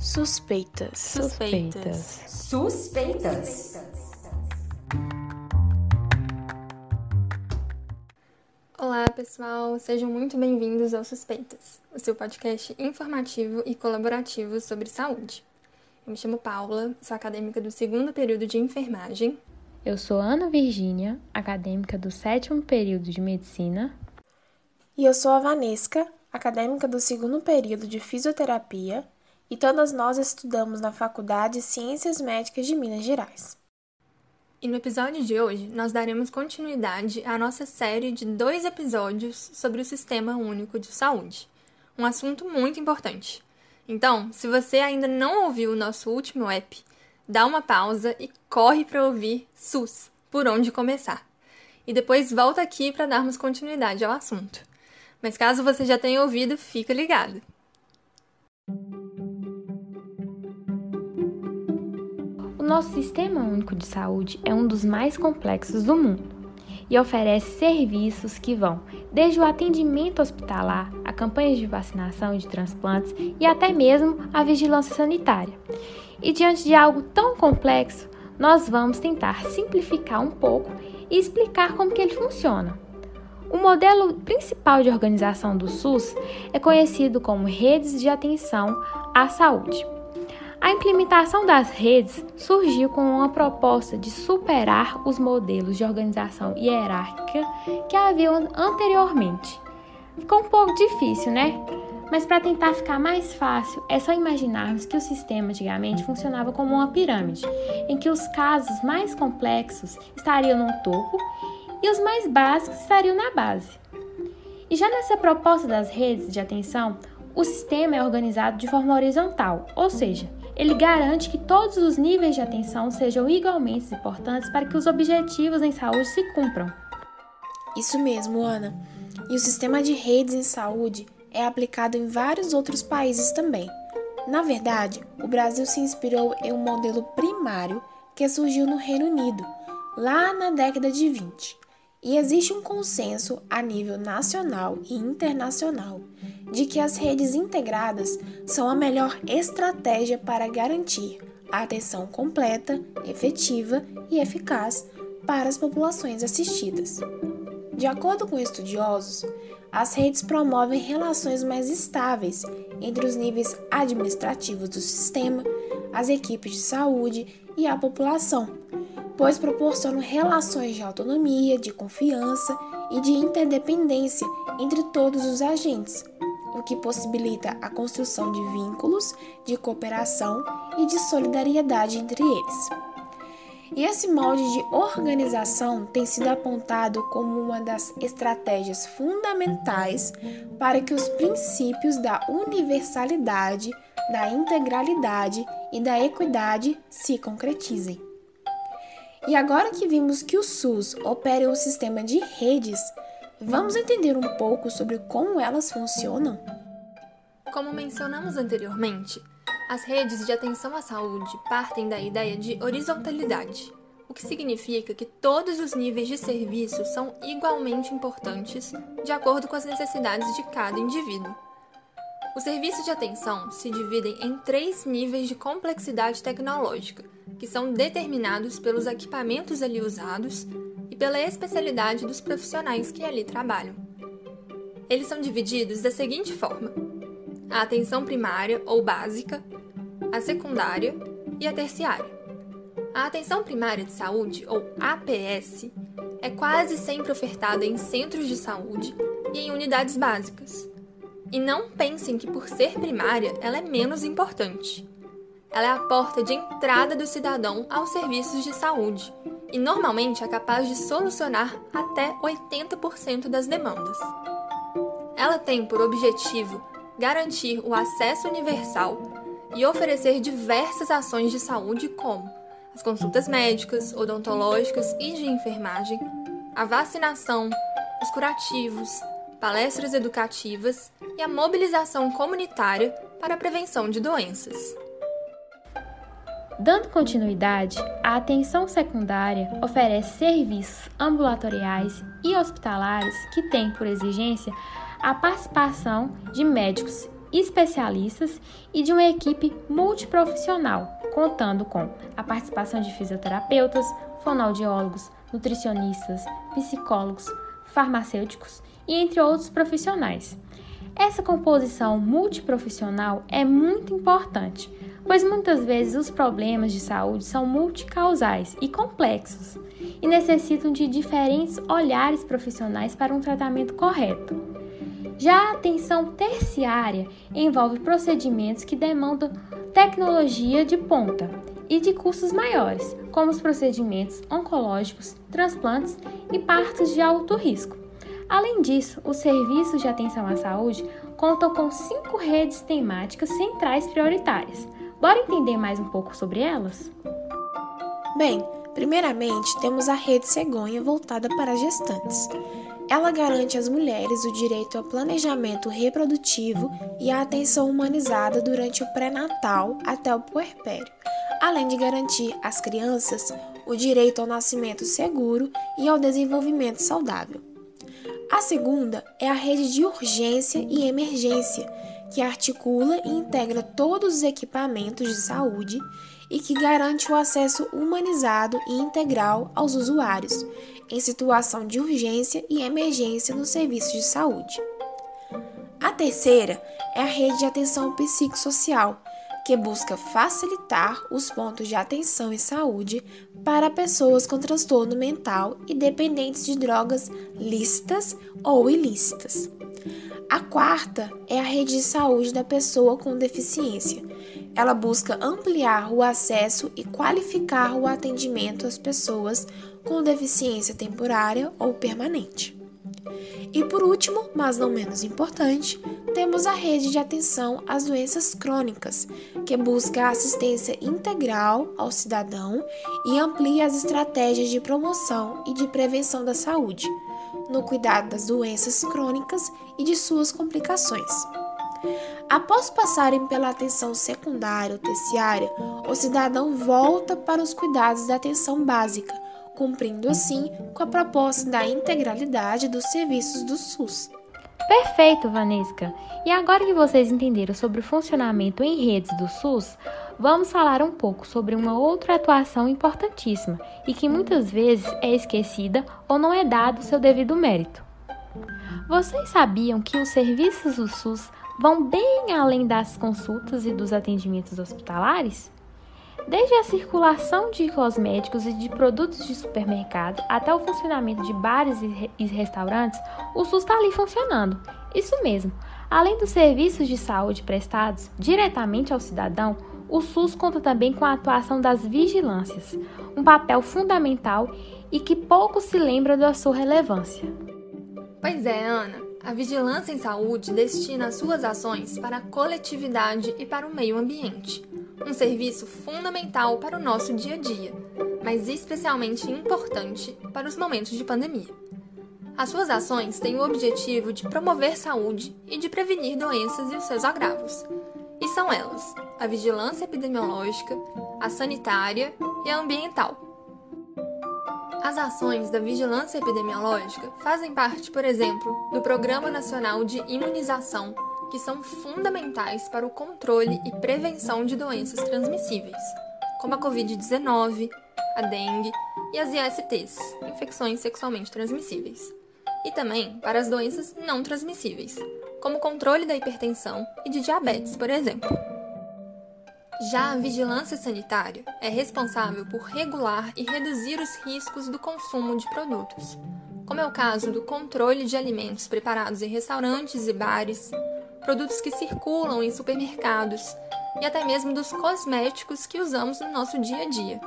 Suspeitas. Suspeitas. Suspeitas. Olá, pessoal, sejam muito bem-vindos ao Suspeitas, o seu podcast informativo e colaborativo sobre saúde. Eu me chamo Paula, sou acadêmica do segundo período de enfermagem. Eu sou Ana Virgínia, acadêmica do sétimo período de medicina. E eu sou a Vanesca, acadêmica do segundo período de fisioterapia, e todas nós estudamos na Faculdade de Ciências Médicas de Minas Gerais. E no episódio de hoje, nós daremos continuidade à nossa série de dois episódios sobre o Sistema Único de Saúde, um assunto muito importante. Então, se você ainda não ouviu o nosso último app, dá uma pausa e corre para ouvir SUS, por onde começar. E depois volta aqui para darmos continuidade ao assunto. Mas caso você já tenha ouvido, fica ligado. Nosso Sistema Único de Saúde é um dos mais complexos do mundo e oferece serviços que vão desde o atendimento hospitalar, a campanhas de vacinação e de transplantes e até mesmo a vigilância sanitária. E diante de algo tão complexo, nós vamos tentar simplificar um pouco e explicar como que ele funciona. O modelo principal de organização do SUS é conhecido como redes de atenção à saúde. A implementação das redes surgiu com uma proposta de superar os modelos de organização hierárquica que haviam anteriormente. Ficou um pouco difícil, né? Mas para tentar ficar mais fácil, é só imaginarmos que o sistema antigamente funcionava como uma pirâmide, em que os casos mais complexos estariam no topo e os mais básicos estariam na base. E já nessa proposta das redes de atenção, o sistema é organizado de forma horizontal, ou seja, ele garante que todos os níveis de atenção sejam igualmente importantes para que os objetivos em saúde se cumpram. Isso mesmo, Ana. E o sistema de redes em saúde é aplicado em vários outros países também. Na verdade, o Brasil se inspirou em um modelo primário que surgiu no Reino Unido, lá na década de 20. E existe um consenso a nível nacional e internacional de que as redes integradas são a melhor estratégia para garantir a atenção completa, efetiva e eficaz para as populações assistidas. De acordo com estudiosos, as redes promovem relações mais estáveis entre os níveis administrativos do sistema, as equipes de saúde e a população, pois proporcionam relações de autonomia, de confiança e de interdependência entre todos os agentes, o que possibilita a construção de vínculos de cooperação e de solidariedade entre eles. E esse molde de organização tem sido apontado como uma das estratégias fundamentais para que os princípios da universalidade, da integralidade e da equidade se concretizem. E agora que vimos que o SUS opera um sistema de redes, vamos entender um pouco sobre como elas funcionam? Como mencionamos anteriormente, as redes de atenção à saúde partem da ideia de horizontalidade, o que significa que todos os níveis de serviço são igualmente importantes de acordo com as necessidades de cada indivíduo. Os serviços de atenção se dividem em três níveis de complexidade tecnológica que são determinados pelos equipamentos ali usados e pela especialidade dos profissionais que ali trabalham. Eles são divididos da seguinte forma: a atenção primária ou básica, a secundária e a terciária. A atenção primária de saúde, ou APS, é quase sempre ofertada em centros de saúde e em unidades básicas. E não pensem que por ser primária ela é menos importante. Ela é a porta de entrada do cidadão aos serviços de saúde e normalmente é capaz de solucionar até 80% das demandas. Ela tem por objetivo garantir o acesso universal e oferecer diversas ações de saúde, como as consultas médicas, odontológicas e de enfermagem, a vacinação, os curativos, palestras educativas e a mobilização comunitária para a prevenção de doenças. Dando continuidade, a atenção secundária oferece serviços ambulatoriais e hospitalares que têm por exigência a participação de médicos especialistas e de uma equipe multiprofissional, contando com a participação de fisioterapeutas, fonoaudiólogos, nutricionistas, psicólogos, farmacêuticos e entre outros profissionais. Essa composição multiprofissional é muito importante, pois muitas vezes os problemas de saúde são multicausais e complexos e necessitam de diferentes olhares profissionais para um tratamento correto. Já a atenção terciária envolve procedimentos que demandam tecnologia de ponta e de custos maiores, como os procedimentos oncológicos, transplantes e partos de alto risco. Além disso, os serviços de atenção à saúde contam com cinco redes temáticas centrais prioritárias. Bora entender mais um pouco sobre elas? Bem, primeiramente temos a rede cegonha voltada para gestantes. Ela garante às mulheres o direito ao planejamento reprodutivo e à atenção humanizada durante o pré-natal até o puerpério, além de garantir às crianças o direito ao nascimento seguro e ao desenvolvimento saudável. A segunda é a rede de urgência e emergência, que articula e integra todos os equipamentos de saúde e que garante o acesso humanizado e integral aos usuários, em situação de urgência e emergência no serviço de saúde. A terceira é a rede de atenção psicossocial, que busca facilitar os pontos de atenção e saúde para pessoas com transtorno mental e dependentes de drogas lícitas ou ilícitas. A quarta é a rede de saúde da pessoa com deficiência. Ela busca ampliar o acesso e qualificar o atendimento às pessoas com deficiência temporária ou permanente. E por último, mas não menos importante, temos a rede de atenção às doenças crônicas, que busca assistência integral ao cidadão e amplia as estratégias de promoção e de prevenção da saúde, no cuidado das doenças crônicas e de suas complicações. Após passarem pela atenção secundária ou terciária, o cidadão volta para os cuidados da atenção básica, cumprindo assim com a proposta da integralidade dos serviços do SUS. Perfeito, Vanesca! E agora que vocês entenderam sobre o funcionamento em redes do SUS, vamos falar um pouco sobre uma outra atuação importantíssima e que muitas vezes é esquecida ou não é dado seu devido mérito. Vocês sabiam que os serviços do SUS vão bem além das consultas e dos atendimentos hospitalares? Desde a circulação de cosméticos e de produtos de supermercado até o funcionamento de bares e restaurantes, o SUS está ali funcionando. Isso mesmo. Além dos serviços de saúde prestados diretamente ao cidadão, o SUS conta também com a atuação das vigilâncias, um papel fundamental e que pouco se lembra da sua relevância. Pois é, Ana. A vigilância em saúde destina suas ações para a coletividade e para o meio ambiente um serviço fundamental para o nosso dia a dia, mas especialmente importante para os momentos de pandemia. As suas ações têm o objetivo de promover saúde e de prevenir doenças e os seus agravos. E são elas: a vigilância epidemiológica, a sanitária e a ambiental. As ações da vigilância epidemiológica fazem parte, por exemplo, do Programa Nacional de Imunização que são fundamentais para o controle e prevenção de doenças transmissíveis, como a Covid-19, a dengue e as ISTs, infecções sexualmente transmissíveis, e também para as doenças não transmissíveis, como o controle da hipertensão e de diabetes, por exemplo. Já a vigilância sanitária é responsável por regular e reduzir os riscos do consumo de produtos, como é o caso do controle de alimentos preparados em restaurantes e bares, produtos que circulam em supermercados e até mesmo dos cosméticos que usamos no nosso dia a dia.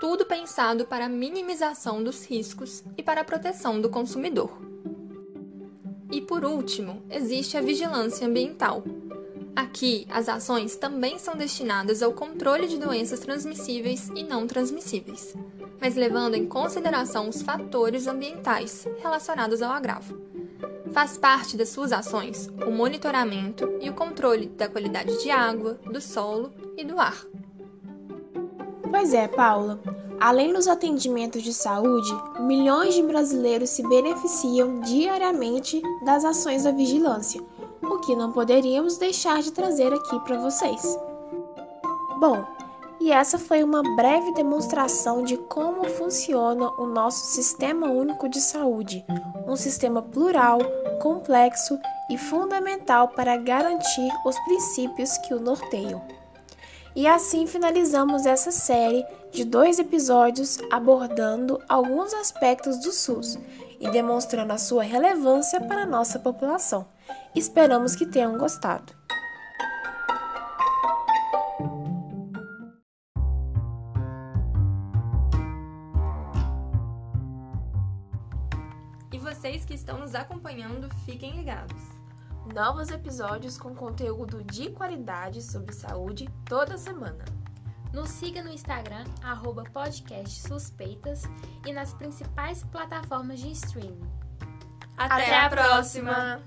Tudo pensado para a minimização dos riscos e para a proteção do consumidor. E por último, existe a vigilância ambiental. Aqui, as ações também são destinadas ao controle de doenças transmissíveis e não transmissíveis, mas levando em consideração os fatores ambientais relacionados ao agravo Faz parte das suas ações o monitoramento e o controle da qualidade de água, do solo e do ar. Pois é, Paula. Além dos atendimentos de saúde, milhões de brasileiros se beneficiam diariamente das ações da vigilância, o que não poderíamos deixar de trazer aqui para vocês. Bom, e essa foi uma breve demonstração de como funciona o nosso Sistema Único de Saúde, um sistema plural, complexo e fundamental para garantir os princípios que o norteiam. E assim finalizamos essa série de dois episódios abordando alguns aspectos do SUS e demonstrando a sua relevância para a nossa população. Esperamos que tenham gostado. Acompanhando, fiquem ligados. Novos episódios com conteúdo de qualidade sobre saúde toda semana. Nos siga no Instagram, arroba podcast suspeitas e nas principais plataformas de streaming. Até, Até a próxima.